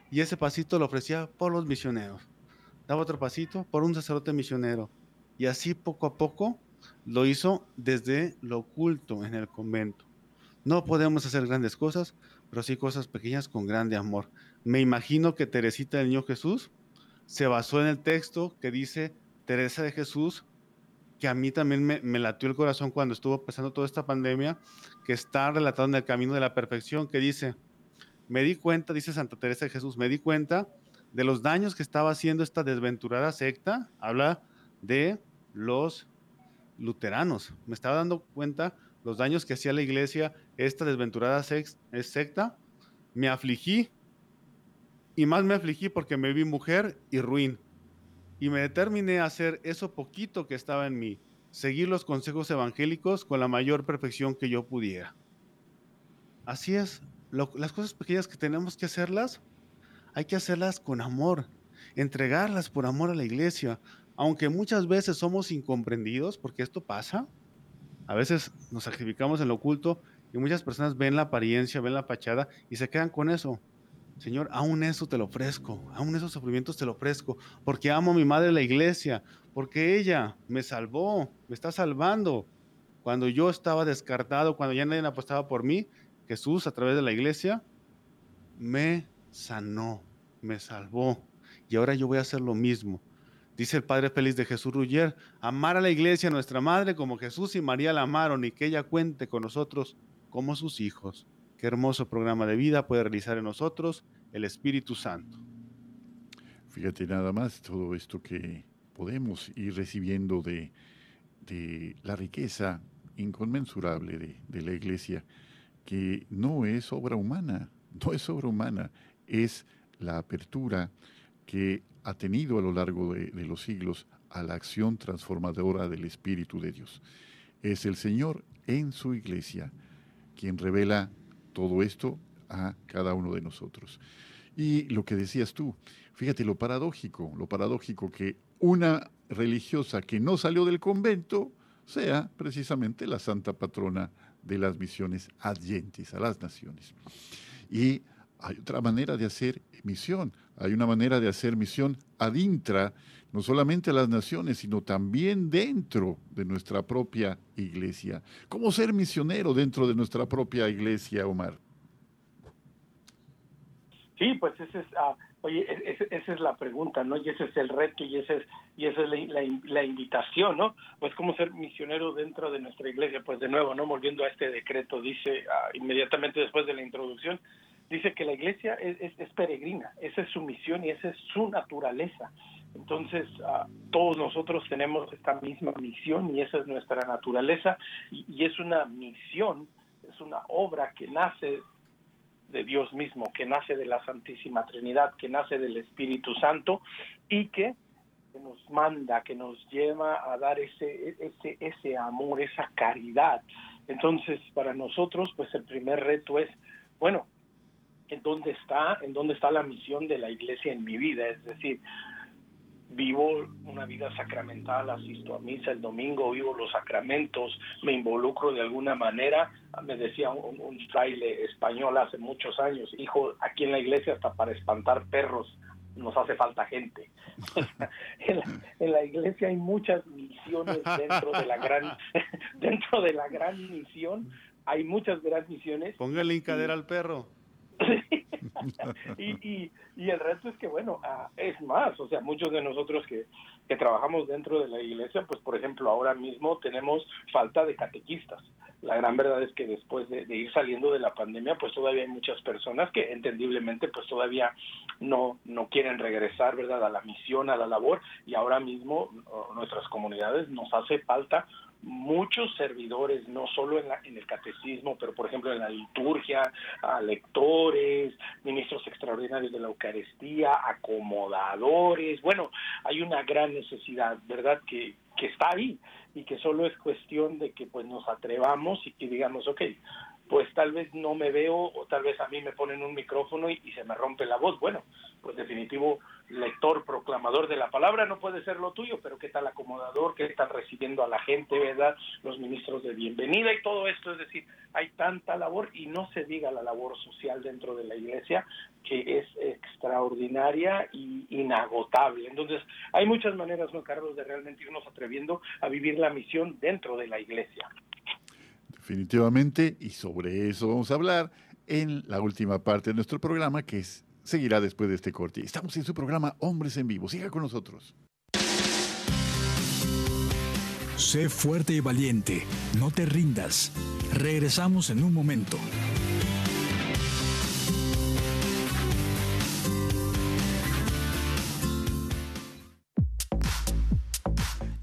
y ese pasito lo ofrecía por los misioneros. Daba otro pasito por un sacerdote misionero. Y así poco a poco lo hizo desde lo oculto en el convento. No podemos hacer grandes cosas, pero sí cosas pequeñas con grande amor. Me imagino que Teresita del Niño Jesús se basó en el texto que dice Teresa de Jesús, que a mí también me, me latió el corazón cuando estuvo pasando toda esta pandemia, que está relatado en el camino de la perfección, que dice, me di cuenta, dice Santa Teresa de Jesús, me di cuenta de los daños que estaba haciendo esta desventurada secta, habla de los luteranos, me estaba dando cuenta los daños que hacía la iglesia, esta desventurada secta, me afligí y más me afligí porque me vi mujer y ruin. Y me determiné a hacer eso poquito que estaba en mí, seguir los consejos evangélicos con la mayor perfección que yo pudiera. Así es, las cosas pequeñas que tenemos que hacerlas, hay que hacerlas con amor, entregarlas por amor a la iglesia, aunque muchas veces somos incomprendidos, porque esto pasa, a veces nos sacrificamos en lo oculto y muchas personas ven la apariencia, ven la fachada y se quedan con eso. Señor, aún eso te lo ofrezco, aún esos sufrimientos te lo ofrezco, porque amo a mi madre la iglesia, porque ella me salvó, me está salvando. Cuando yo estaba descartado, cuando ya nadie apostaba por mí, Jesús a través de la iglesia me sanó, me salvó. Y ahora yo voy a hacer lo mismo. Dice el Padre Feliz de Jesús Ruggier, amar a la iglesia, nuestra madre, como Jesús y María la amaron y que ella cuente con nosotros como sus hijos. Qué hermoso programa de vida puede realizar en nosotros el Espíritu Santo. Fíjate nada más todo esto que podemos ir recibiendo de, la riqueza inconmensurable de, de la iglesia que no es obra humana, no es obra humana, es la apertura que ha tenido a lo largo de, los siglos a la acción transformadora del Espíritu de Dios. Es el Señor en su iglesia quien revela todo esto a cada uno de nosotros. Y lo que decías tú, fíjate lo paradójico, lo paradójico que una religiosa que no salió del convento sea precisamente la santa patrona de las misiones adyentes a las naciones. Y hay otra manera de hacer misión, hay una manera de hacer misión adintra, no solamente a las naciones, sino también dentro de nuestra propia iglesia. ¿Cómo ser misionero dentro de nuestra propia iglesia, Omar? Sí, pues ese es, ah, oye, e, esa es la pregunta, ¿no? Y ese es el reto y ese es y esa es la, la, invitación, ¿no? Pues cómo ser misionero dentro de nuestra iglesia. Pues de nuevo, ¿no? Volviendo a este decreto, dice ah, inmediatamente después de la introducción, dice que la iglesia es, peregrina, esa es su misión y esa es su naturaleza. Entonces, ah, todos nosotros tenemos esta misma misión y esa es nuestra naturaleza y, y es una misión, es una obra que nace de Dios mismo, que nace de la Santísima Trinidad, que nace del Espíritu Santo y que nos manda, que nos lleva a dar ese, ese, ese amor, esa caridad. Entonces, para nosotros, pues el primer reto es, bueno, ¿en dónde está, en dónde está la misión de la iglesia en mi vida? Es decir, vivo una vida sacramental, asisto a misa el domingo, vivo los sacramentos, me involucro de alguna manera. Me decía un, fraile español hace muchos años, hijo, aquí en la iglesia hasta para espantar perros nos hace falta gente. (laughs) en, la, iglesia hay muchas misiones dentro de la gran (laughs) dentro de la gran misión hay muchas grandes misiones. Póngale cadera al perro. (laughs) y, y, el resto es que, bueno, ah, es más, o sea, muchos de nosotros que, que trabajamos dentro de la iglesia, pues por ejemplo, ahora mismo tenemos falta de catequistas. La gran verdad es que después de, ir saliendo de la pandemia, pues todavía hay muchas personas que entendiblemente pues todavía no, no quieren regresar, ¿verdad?, a la misión, a la labor, y ahora mismo nuestras comunidades nos hace falta muchos servidores, no solo en, la, en, el catecismo, pero por ejemplo en la liturgia, lectores, ministros extraordinarios de la Eucaristía, acomodadores. Bueno, hay una gran necesidad, ¿verdad?, que, que está ahí y que solo es cuestión de que pues nos atrevamos y que digamos, ok, pues tal vez no me veo o tal vez a mí me ponen un micrófono y, se me rompe la voz. Bueno, pues definitivo lector, proclamador de la palabra no puede ser lo tuyo, pero qué tal acomodador, qué tal recibiendo a la gente, ¿verdad? Los ministros de bienvenida y todo esto, es decir, hay tanta labor y no se diga la labor social dentro de la iglesia que es extraordinaria y inagotable. Entonces, hay muchas maneras, ¿no, Carlos, de realmente irnos atreviendo a vivir la misión dentro de la iglesia. Definitivamente, y sobre eso vamos a hablar en la última parte de nuestro programa, que es, seguirá después de este corte. Estamos en su programa Hombres en Vivo. Siga con nosotros. Sé fuerte y valiente, no te rindas. Regresamos en un momento.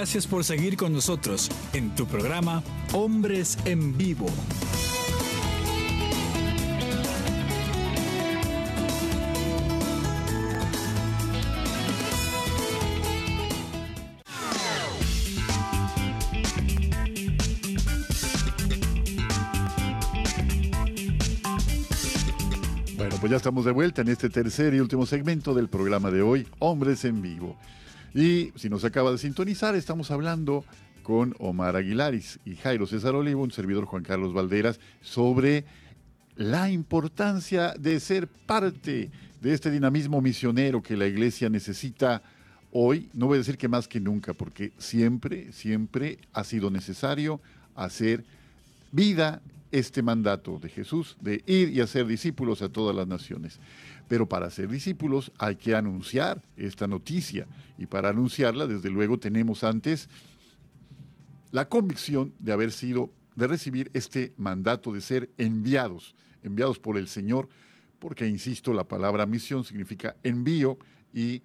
Gracias por seguir con nosotros en tu programa Hombres en Vivo. Bueno, pues ya estamos de vuelta en este tercer y último segmento del programa de hoy, Hombres en Vivo. Y si nos acaba de sintonizar, estamos hablando con Omar Aguilaris y Jairo César Olivo, un servidor Juan Carlos Valderas, sobre la importancia de ser parte de este dinamismo misionero que la iglesia necesita hoy, no voy a decir que más que nunca, porque siempre, siempre ha sido necesario hacer vida este mandato de Jesús de ir y hacer discípulos a todas las naciones. Pero para ser discípulos hay que anunciar esta noticia y para anunciarla, desde luego, tenemos antes la convicción de haber sido, de recibir este mandato de ser enviados, enviados por el Señor, porque, insisto, la palabra misión significa envío y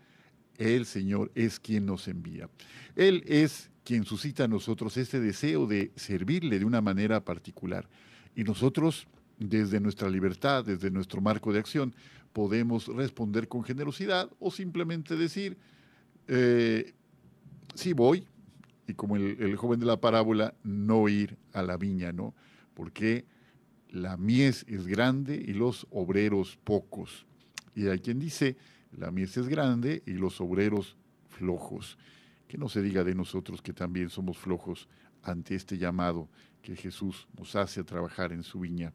el Señor es quien nos envía. Él es quien suscita a nosotros este deseo de servirle de una manera particular. Y nosotros, desde nuestra libertad, desde nuestro marco de acción, podemos responder con generosidad o simplemente decir, eh, sí voy, y como el, joven de la parábola, no ir a la viña, ¿no? Porque la mies es grande y los obreros pocos. Y hay quien dice, la mies es grande y los obreros flojos. Que no se diga de nosotros que también somos flojos ante este llamado que Jesús nos hace a trabajar en su viña,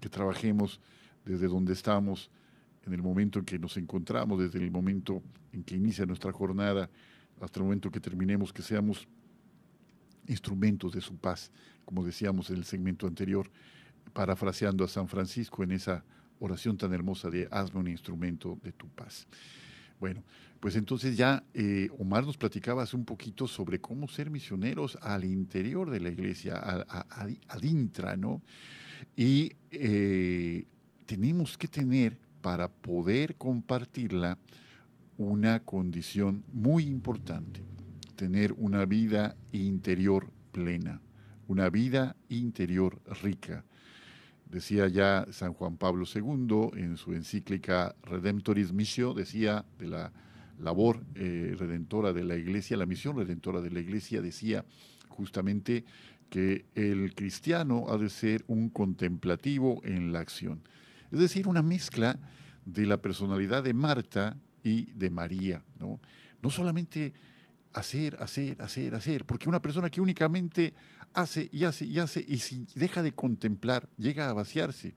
que trabajemos desde donde estamos, en el momento en que nos encontramos, desde el momento en que inicia nuestra jornada, hasta el momento que terminemos, que seamos instrumentos de su paz, como decíamos en el segmento anterior, parafraseando a San Francisco en esa oración tan hermosa de hazme un instrumento de tu paz. Bueno, pues entonces ya eh, Omar nos platicaba hace un poquito sobre cómo ser misioneros al interior de la iglesia, adintra, ¿no? Y eh, tenemos que tener para poder compartirla una condición muy importante, tener una vida interior plena, una vida interior rica. Decía ya San Juan Pablo II en su encíclica Redemptoris Missio, decía de la labor eh, redentora de la iglesia, la misión redentora de la iglesia, decía, justamente que el cristiano ha de ser un contemplativo en la acción. Es decir, una mezcla de la personalidad de Marta y de María. No, no solamente hacer, hacer, hacer, hacer, porque una persona que únicamente hace y hace y hace y si deja de contemplar, llega a vaciarse.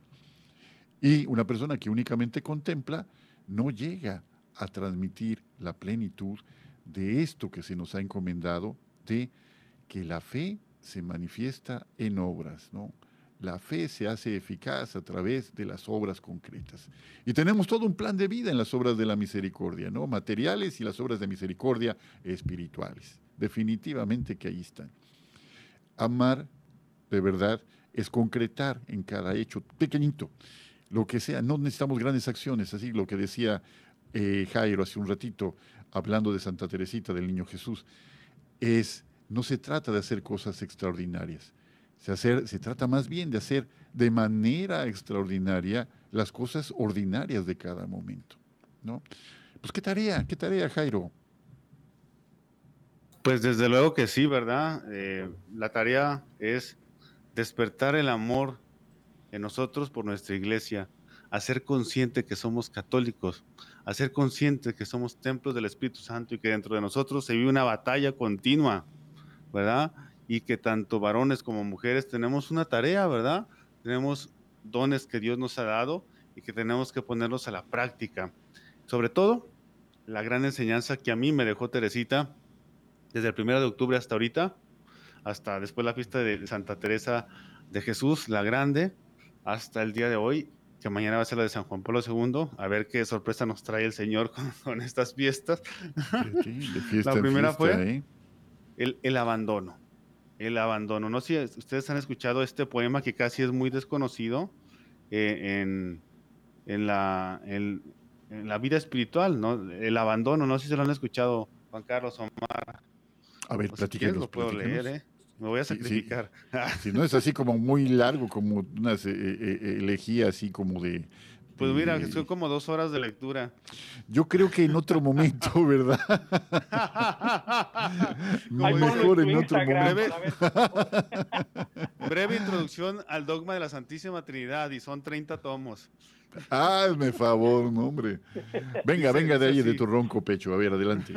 Y una persona que únicamente contempla no llega a transmitir la plenitud de esto que se nos ha encomendado, de que la fe se manifiesta en obras, ¿no? La fe se hace eficaz a través de las obras concretas. Y tenemos todo un plan de vida en las obras de la misericordia, ¿no? Materiales y las obras de misericordia espirituales. Definitivamente que ahí están. Amar, de verdad, es concretar en cada hecho pequeñito, lo que sea. No necesitamos grandes acciones, así lo que decía eh, Jairo hace un ratito, hablando de Santa Teresita, del Niño Jesús, es, no se trata de hacer cosas extraordinarias se, trata más bien de hacer de manera extraordinaria las cosas ordinarias de cada momento. ¿no? Pues qué tarea, qué tarea, Jairo. Pues desde luego que sí, ¿verdad? Eh, la tarea es despertar el amor en nosotros por nuestra iglesia, hacer consciente que somos católicos, hacer consciente que somos templos del Espíritu Santo y que dentro de nosotros se vive una batalla continua, ¿verdad? Y que tanto varones como mujeres tenemos una tarea, ¿verdad? Tenemos dones que Dios nos ha dado y que tenemos que ponerlos a la práctica. Sobre todo, la gran enseñanza que a mí me dejó Teresita desde el 1 de octubre hasta ahorita, hasta después la fiesta de Santa Teresa de Jesús, la grande, hasta el día de hoy, que mañana va a ser la de San Juan Pablo II, a ver qué sorpresa nos trae el Señor (laughs) con, estas fiestas. (laughs) la primera fue el, el abandono el abandono. No sé si ustedes han escuchado este poema que casi es muy desconocido eh, en, en, la, en, la vida espiritual, ¿no? El abandono, no sé si se lo han escuchado, Juan Carlos Omar. A ver, platíquenos. lo puedo leer, ¿eh? Me voy a sacrificar. (laughs) si no es así como muy largo, como una eh, eh, elegía así como de pues mira, son como dos horas de lectura. Yo creo que en otro momento, (laughs) ¿verdad? mejor en otro momento. Breve, introducción al dogma de la Santísima Trinidad y son 30 tomos. Hazme favor, hombre. Venga, venga de ahí, de tu ronco pecho. A ver, adelante.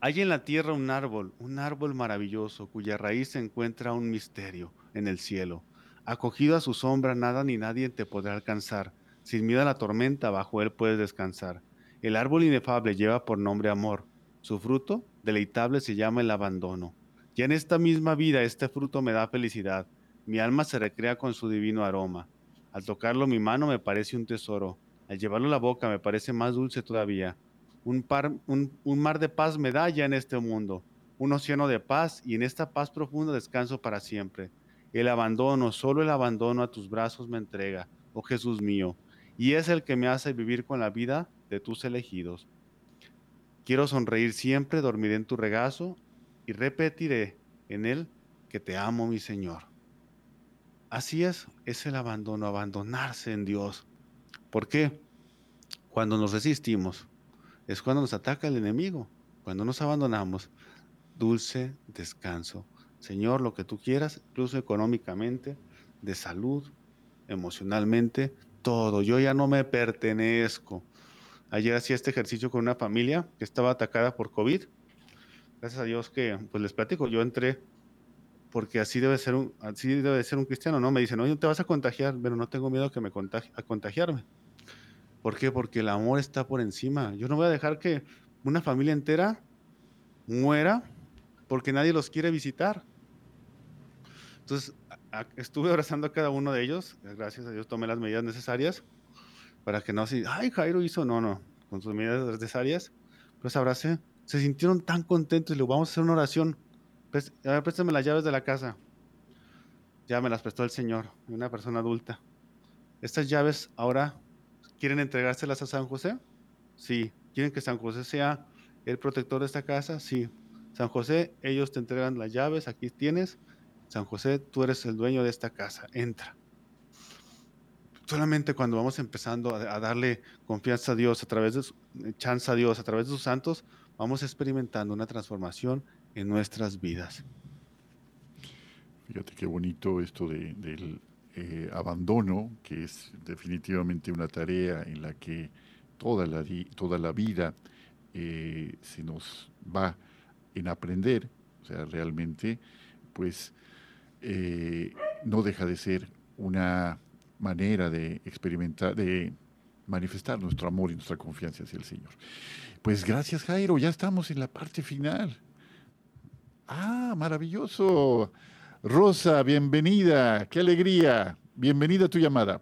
Hay en la tierra un árbol, un árbol maravilloso, cuya raíz se encuentra un misterio en el cielo Acogido a su sombra, nada ni nadie te podrá alcanzar. Sin miedo a la tormenta, bajo él puedes descansar. El árbol inefable lleva por nombre amor. Su fruto, deleitable, se llama el abandono. Ya en esta misma vida este fruto me da felicidad. Mi alma se recrea con su divino aroma. Al tocarlo mi mano me parece un tesoro. Al llevarlo a la boca me parece más dulce todavía. Un, un mar de paz me da ya en este mundo. Un océano de paz y en esta paz profunda descanso para siempre. El abandono, solo el abandono a tus brazos me entrega, oh Jesús mío, y es el que me hace vivir con la vida de tus elegidos. Quiero sonreír siempre, dormiré en tu regazo y repetiré en él que te amo, mi Señor. Así es, es el abandono, abandonarse en Dios. ¿Por qué? Cuando nos resistimos, es cuando nos ataca el enemigo. Cuando nos abandonamos, dulce descanso Señor, lo que tú quieras, incluso económicamente, de salud, emocionalmente, todo. Yo ya no me pertenezco. Ayer hacía este ejercicio con una familia que estaba atacada por COVID. Gracias a Dios que, pues les platico, yo entré porque así debe ser un, así debe ser un cristiano, ¿no? Me dicen, oye, te vas a contagiar, pero no tengo miedo que me contagie, a contagiarme. ¿Por qué? Porque el amor está por encima. Yo no voy a dejar que una familia entera muera porque nadie los quiere visitar. Entonces, estuve abrazando a cada uno de ellos, gracias a Dios tomé las medidas necesarias para que no así, ay, Jairo hizo, no, no, con sus medidas necesarias, pues abracé, se sintieron tan contentos le vamos a hacer una oración, pues, a ver, préstame las llaves de la casa. Ya me las prestó el Señor, una persona adulta. Estas llaves ahora, ¿quieren entregárselas a San José? Sí. ¿Quieren que San José sea el protector de esta casa? Sí. San José, ellos te entregan las llaves, aquí tienes. San José, tú eres el dueño de esta casa, entra. Solamente cuando vamos empezando a, darle confianza a Dios, a través de su, chance a Dios, a través de sus santos, vamos experimentando una transformación en nuestras vidas. Fíjate qué bonito esto del eh, abandono, que es definitivamente una tarea en la que toda la, toda la vida eh, se nos va en aprender, o sea, realmente, pues eh, no deja de ser una manera de experimentar, de manifestar nuestro amor y nuestra confianza hacia el Señor. Pues gracias Jairo, ya estamos en la parte final. Ah, maravilloso. Rosa, bienvenida, qué alegría. Bienvenida a tu llamada.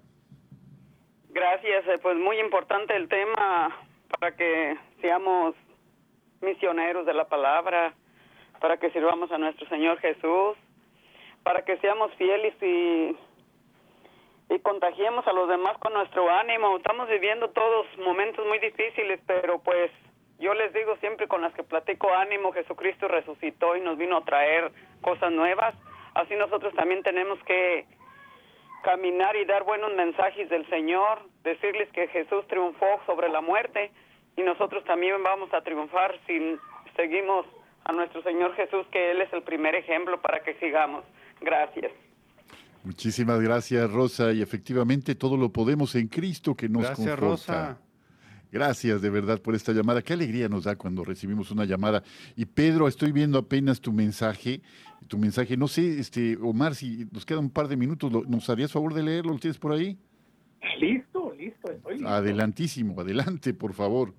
Gracias, eh, pues muy importante el tema para que seamos misioneros de la palabra, para que sirvamos a nuestro Señor Jesús, para que seamos fieles y, y contagiemos a los demás con nuestro ánimo. Estamos viviendo todos momentos muy difíciles, pero pues yo les digo siempre con las que platico ánimo, Jesucristo resucitó y nos vino a traer cosas nuevas. Así nosotros también tenemos que caminar y dar buenos mensajes del Señor, decirles que Jesús triunfó sobre la muerte y nosotros también vamos a triunfar si seguimos a nuestro Señor Jesús, que Él es el primer ejemplo para que sigamos. Gracias. Muchísimas gracias, Rosa. Y efectivamente todo lo podemos en Cristo que nos gracias, Rosa. Gracias de verdad por esta llamada. Qué alegría nos da cuando recibimos una llamada. Y Pedro, estoy viendo apenas tu mensaje. Tu mensaje, no sé, este, Omar, si nos queda un par de minutos, ¿nos harías favor de leerlo? ¿Lo tienes por ahí? Listo, listo, estoy listo. Adelantísimo, adelante, por favor.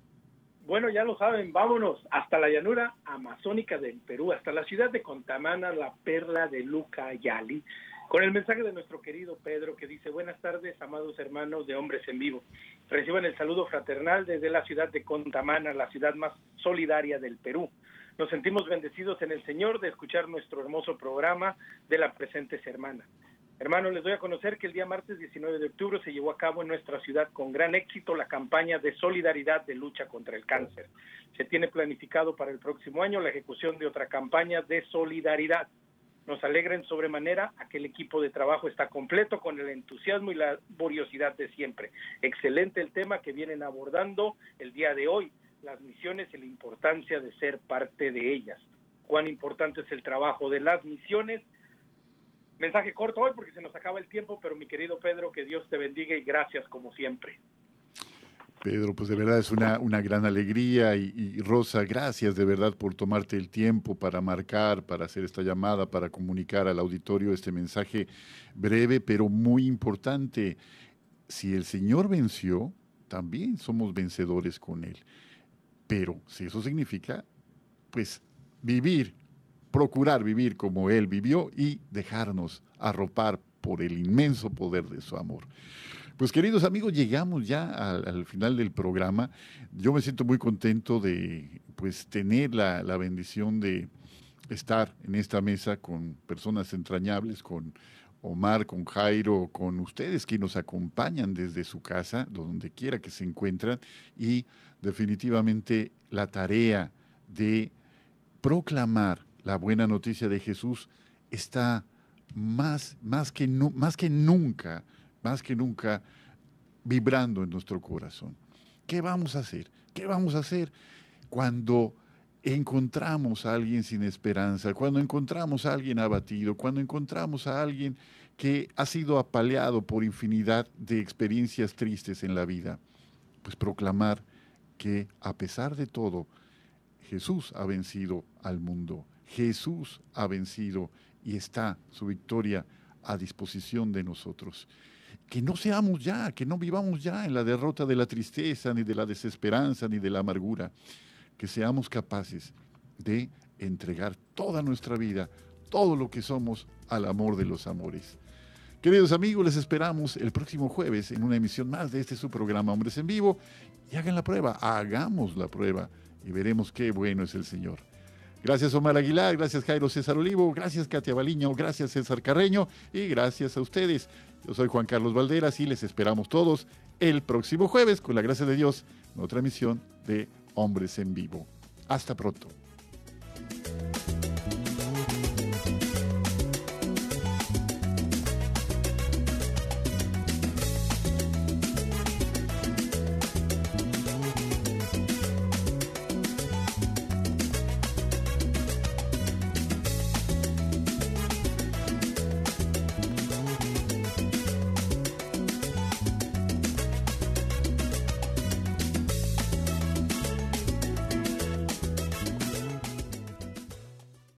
Bueno, ya lo saben, vámonos hasta la llanura amazónica del Perú, hasta la ciudad de Contamana, la perla de Luca Yali, con el mensaje de nuestro querido Pedro que dice, buenas tardes, amados hermanos de Hombres en Vivo. Reciban el saludo fraternal desde la ciudad de Contamana, la ciudad más solidaria del Perú. Nos sentimos bendecidos en el Señor de escuchar nuestro hermoso programa de la presente hermana. Hermanos, les doy a conocer que el día martes 19 de octubre se llevó a cabo en nuestra ciudad con gran éxito la campaña de solidaridad de lucha contra el cáncer. Se tiene planificado para el próximo año la ejecución de otra campaña de solidaridad. Nos alegra en sobremanera a que el equipo de trabajo está completo con el entusiasmo y la laboriosidad de siempre. Excelente el tema que vienen abordando el día de hoy, las misiones y la importancia de ser parte de ellas. Cuán importante es el trabajo de las misiones mensaje corto hoy porque se nos acaba el tiempo, pero mi querido Pedro, que Dios te bendiga y gracias como siempre. Pedro, pues de verdad es una, una gran alegría y, Rosa, gracias de verdad por tomarte el tiempo para marcar, para hacer esta llamada, para comunicar al auditorio este mensaje breve, pero muy importante. Si el Señor venció, también somos vencedores con Él. Pero si eso significa, pues vivir procurar vivir como Él vivió y dejarnos arropar por el inmenso poder de su amor. Pues queridos amigos, llegamos ya al, final del programa. Yo me siento muy contento de pues tener la, la, bendición de estar en esta mesa con personas entrañables, con Omar, con Jairo, con ustedes que nos acompañan desde su casa, donde quiera que se encuentran, y definitivamente la tarea de proclamar la buena noticia de Jesús está más, más, que, más que nunca, más que nunca vibrando en nuestro corazón. ¿Qué vamos a hacer? ¿Qué vamos a hacer cuando encontramos a alguien sin esperanza, cuando encontramos a alguien abatido, cuando encontramos a alguien que ha sido apaleado por infinidad de experiencias tristes en la vida? Pues proclamar que a pesar de todo, Jesús ha vencido al mundo Jesús ha vencido y está su victoria a disposición de nosotros. Que no seamos ya, que no vivamos ya en la derrota de la tristeza, ni de la desesperanza, ni de la amargura. Que seamos capaces de entregar toda nuestra vida, todo lo que somos, al amor de los amores. Queridos amigos, les esperamos el próximo jueves en una emisión más de este su programa Hombres en Vivo y hagan la prueba, hagamos la prueba y veremos qué bueno es el Señor. Gracias Omar Aguilar, gracias Jairo César Olivo, gracias Katia Baliño, gracias César Carreño y gracias a ustedes. Yo soy Juan Carlos Valderas y les esperamos todos el próximo jueves, con la gracia de Dios, en otra emisión de Hombres en Vivo. Hasta pronto.